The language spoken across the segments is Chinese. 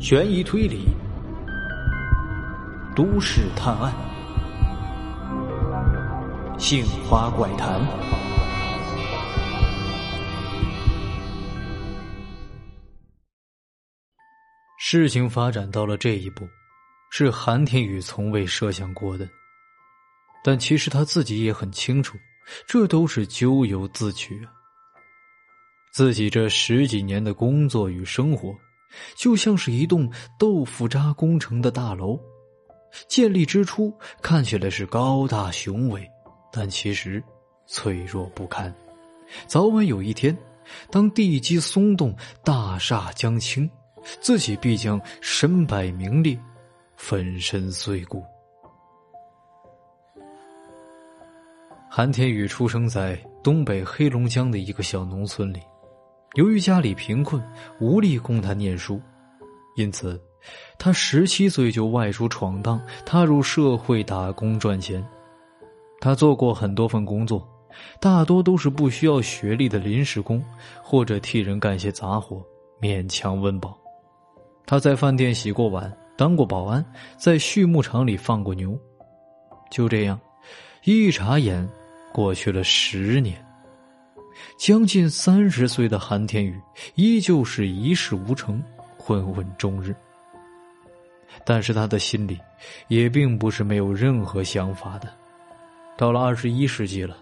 悬疑推理，都市探案，杏花怪谈。事情发展到了这一步，是韩天宇从未设想过的。但其实他自己也很清楚，这都是咎由自取啊。自己这十几年的工作与生活。就像是一栋豆腐渣工程的大楼，建立之初看起来是高大雄伟，但其实脆弱不堪。早晚有一天，当地基松动，大厦将倾，自己必将身败名裂，粉身碎骨。韩天宇出生在东北黑龙江的一个小农村里。由于家里贫困，无力供他念书，因此，他十七岁就外出闯荡，踏入社会打工赚钱。他做过很多份工作，大多都是不需要学历的临时工，或者替人干些杂活，勉强温饱。他在饭店洗过碗，当过保安，在畜牧场里放过牛。就这样，一眨眼，过去了十年。将近三十岁的韩天宇依旧是一事无成，混混终日。但是他的心里也并不是没有任何想法的。到了二十一世纪了，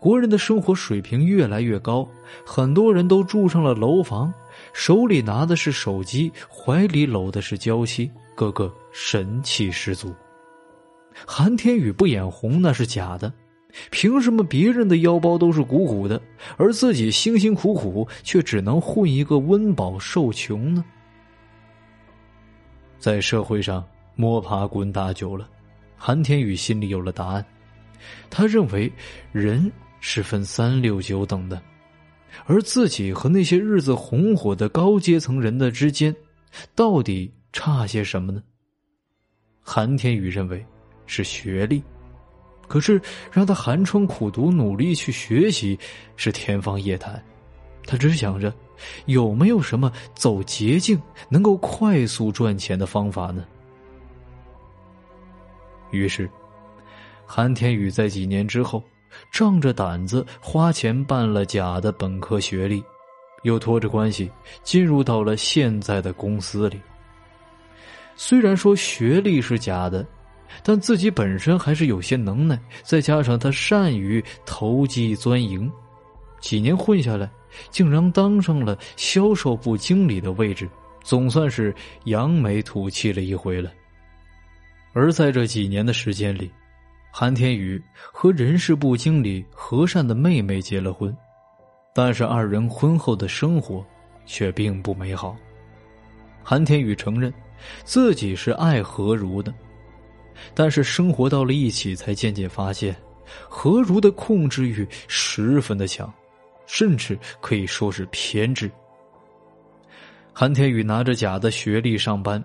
国人的生活水平越来越高，很多人都住上了楼房，手里拿的是手机，怀里搂的是娇妻，个个神气十足。韩天宇不眼红那是假的。凭什么别人的腰包都是鼓鼓的，而自己辛辛苦苦却只能混一个温饱受穷呢？在社会上摸爬滚打久了，韩天宇心里有了答案。他认为人是分三六九等的，而自己和那些日子红火的高阶层人的之间，到底差些什么呢？韩天宇认为是学历。可是，让他寒窗苦读、努力去学习是天方夜谭。他只想着有没有什么走捷径、能够快速赚钱的方法呢？于是，韩天宇在几年之后，仗着胆子花钱办了假的本科学历，又托着关系进入到了现在的公司里。虽然说学历是假的。但自己本身还是有些能耐，再加上他善于投机钻营，几年混下来，竟然当上了销售部经理的位置，总算是扬眉吐气了一回了。而在这几年的时间里，韩天宇和人事部经理和善的妹妹结了婚，但是二人婚后的生活却并不美好。韩天宇承认自己是爱何如的。但是生活到了一起，才渐渐发现，何如的控制欲十分的强，甚至可以说是偏执。韩天宇拿着假的学历上班，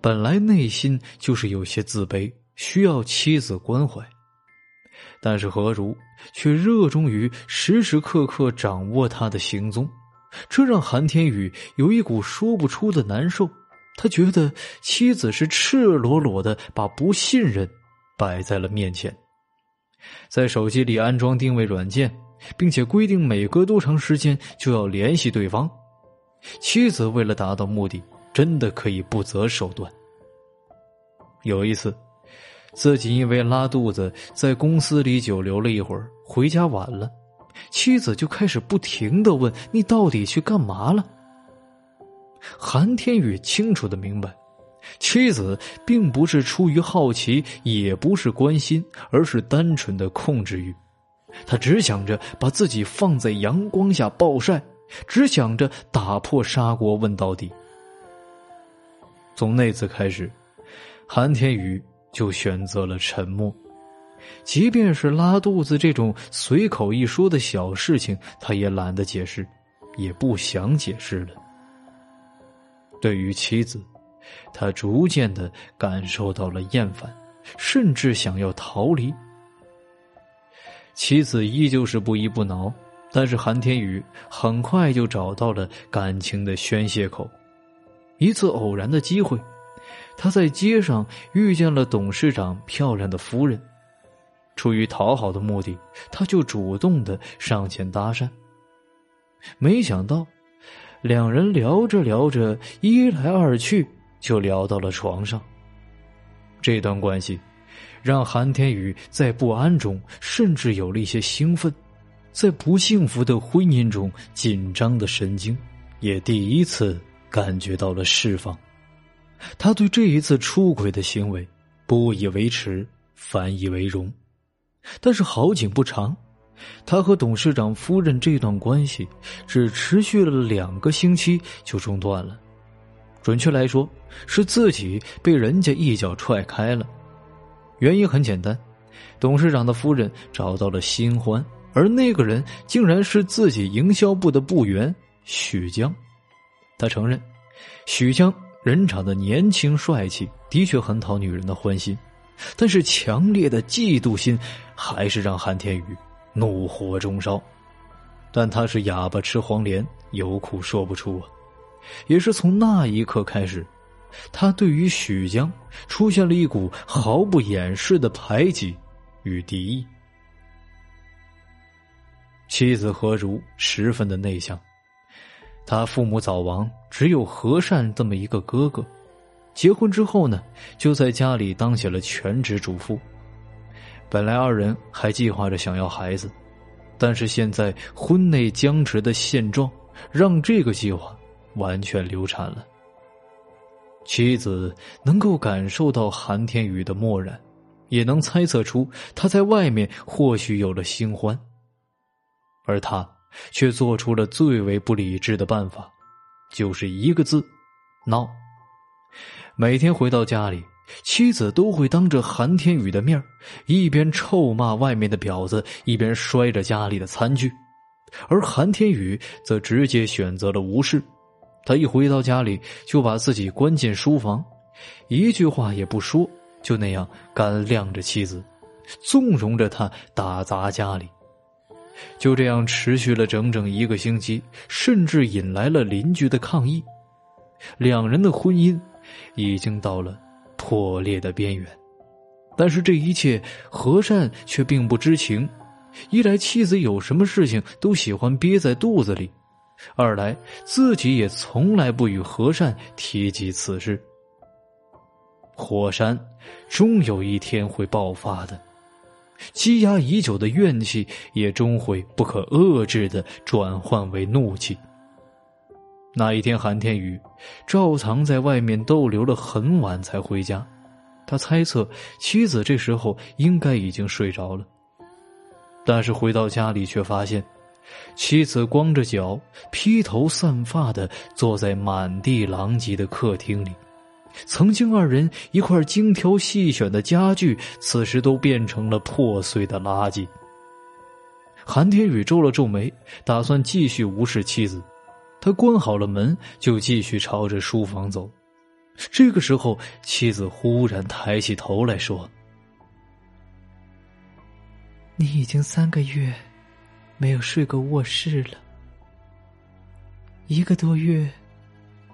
本来内心就是有些自卑，需要妻子关怀，但是何如却热衷于时时刻刻掌握他的行踪，这让韩天宇有一股说不出的难受。他觉得妻子是赤裸裸的把不信任摆在了面前，在手机里安装定位软件，并且规定每隔多长时间就要联系对方。妻子为了达到目的，真的可以不择手段。有一次，自己因为拉肚子在公司里久留了一会儿，回家晚了，妻子就开始不停的问：“你到底去干嘛了？”韩天宇清楚的明白，妻子并不是出于好奇，也不是关心，而是单纯的控制欲。他只想着把自己放在阳光下暴晒，只想着打破砂锅问到底。从那次开始，韩天宇就选择了沉默，即便是拉肚子这种随口一说的小事情，他也懒得解释，也不想解释了。对于妻子，他逐渐的感受到了厌烦，甚至想要逃离。妻子依旧是不依不挠，但是韩天宇很快就找到了感情的宣泄口。一次偶然的机会，他在街上遇见了董事长漂亮的夫人。出于讨好的目的，他就主动的上前搭讪。没想到，两人聊着聊着，一来二去就聊到了床上。这段关系让韩天宇在不安中甚至有了一些兴奋，在不幸福的婚姻中紧张的神经也第一次感觉到了释放。他对这一次出轨的行为不以为耻，反以为荣。但是好景不长，他和董事长夫人这段关系只持续了两个星期就中断了。准确来说，是自己被人家一脚踹开了。原因很简单，董事长的夫人找到了新欢，而那个人竟然是自己营销部的部员许江。他承认，许江人长得年轻帅气，的确很讨女人的欢心。但是强烈的嫉妒心还是让韩天宇怒火中烧，但他是哑巴吃黄连，有苦说不出啊。也是从那一刻开始，他对于许江出现了一股毫不掩饰的排挤与敌意。妻子何如十分的内向，他父母早亡，只有和善这么一个哥哥。结婚之后呢，就在家里当起了全职主妇。本来二人还计划着想要孩子，但是现在婚内僵持的现状，让这个计划完全流产了。妻子能够感受到韩天宇的漠然，也能猜测出他在外面或许有了新欢，而他却做出了最为不理智的办法，就是一个字：闹。每天回到家里，妻子都会当着韩天宇的面一边臭骂外面的婊子，一边摔着家里的餐具，而韩天宇则直接选择了无视。他一回到家里，就把自己关进书房，一句话也不说，就那样干晾着妻子，纵容着他打砸家里。就这样持续了整整一个星期，甚至引来了邻居的抗议。两人的婚姻。已经到了破裂的边缘，但是这一切和善却并不知情。一来妻子有什么事情都喜欢憋在肚子里，二来自己也从来不与和善提及此事。火山终有一天会爆发的，积压已久的怨气也终会不可遏制的转换为怒气。那一天，韩天宇照常在外面逗留了很晚才回家。他猜测妻子这时候应该已经睡着了，但是回到家里却发现，妻子光着脚、披头散发的坐在满地狼藉的客厅里。曾经二人一块精挑细选的家具，此时都变成了破碎的垃圾。韩天宇皱了皱眉，打算继续无视妻子。他关好了门，就继续朝着书房走。这个时候，妻子忽然抬起头来说：“你已经三个月没有睡过卧室了，一个多月，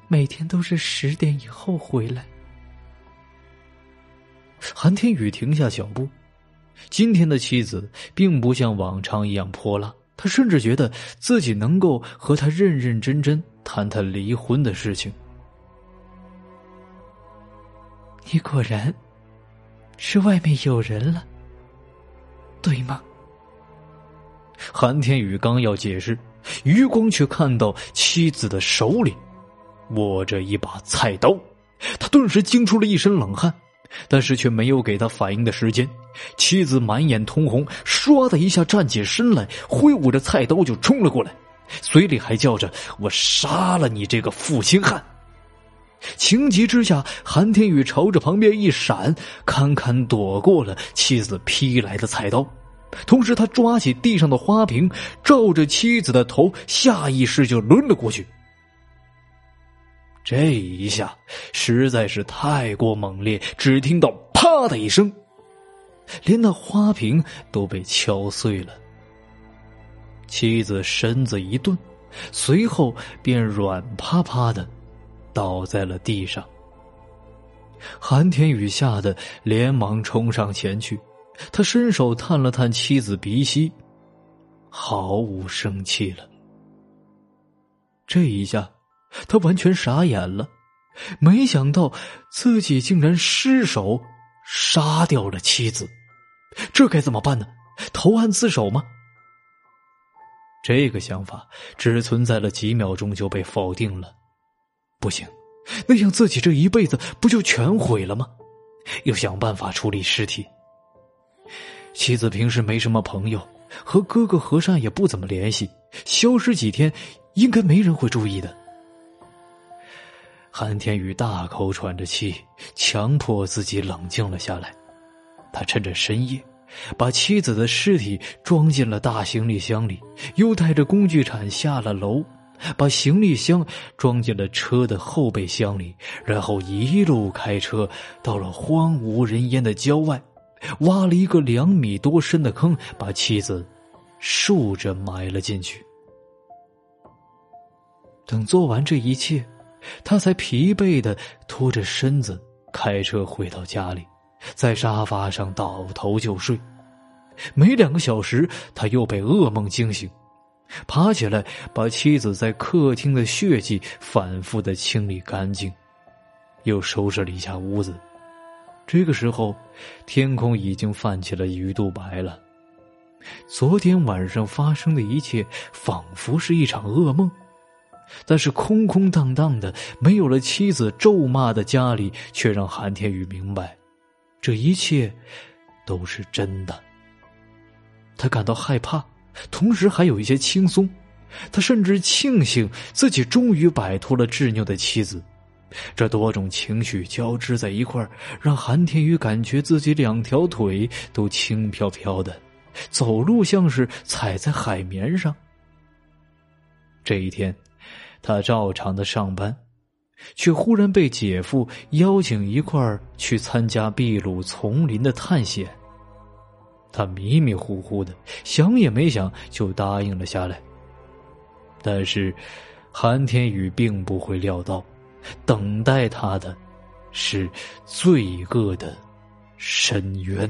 每天都是十点以后回来。”韩天宇停下脚步，今天的妻子并不像往常一样泼辣。他甚至觉得自己能够和他认认真真谈谈离婚的事情。你果然是外面有人了，对吗？韩天宇刚要解释，余光却看到妻子的手里握着一把菜刀，他顿时惊出了一身冷汗。但是却没有给他反应的时间，妻子满眼通红，唰的一下站起身来，挥舞着菜刀就冲了过来，嘴里还叫着：“我杀了你这个负心汉！”情急之下，韩天宇朝着旁边一闪，堪堪躲过了妻子劈来的菜刀，同时他抓起地上的花瓶，照着妻子的头，下意识就抡了过去。这一下实在是太过猛烈，只听到“啪”的一声，连那花瓶都被敲碎了。妻子身子一顿，随后便软趴趴的倒在了地上。韩天宇吓得连忙冲上前去，他伸手探了探妻子鼻息，毫无生气了。这一下，他完全傻眼了，没想到自己竟然失手杀掉了妻子，这该怎么办呢？投案自首吗？这个想法只存在了几秒钟就被否定了。不行，那样自己这一辈子不就全毁了吗？要想办法处理尸体。妻子平时没什么朋友，和哥哥和善也不怎么联系，消失几天应该没人会注意的。韩天宇大口喘着气，强迫自己冷静了下来。他趁着深夜。把妻子的尸体装进了大行李箱里，又带着工具铲下了楼，把行李箱装进了车的后备箱里，然后一路开车到了荒无人烟的郊外，挖了一个两米多深的坑，把妻子竖着埋了进去。等做完这一切，他才疲惫的拖着身子开车回到家里。在沙发上倒头就睡，没两个小时，他又被噩梦惊醒，爬起来把妻子在客厅的血迹反复的清理干净，又收拾了一下屋子。这个时候，天空已经泛起了鱼肚白了。昨天晚上发生的一切仿佛是一场噩梦，但是空空荡荡的，没有了妻子咒骂的家里，却让韩天宇明白。这一切都是真的。他感到害怕，同时还有一些轻松。他甚至庆幸自己终于摆脱了执拗的妻子。这多种情绪交织在一块儿，让韩天宇感觉自己两条腿都轻飘飘的，走路像是踩在海绵上。这一天，他照常的上班。却忽然被姐夫邀请一块儿去参加秘鲁丛林的探险。他迷迷糊糊的，想也没想就答应了下来。但是，韩天宇并不会料到，等待他的，是罪恶的深渊。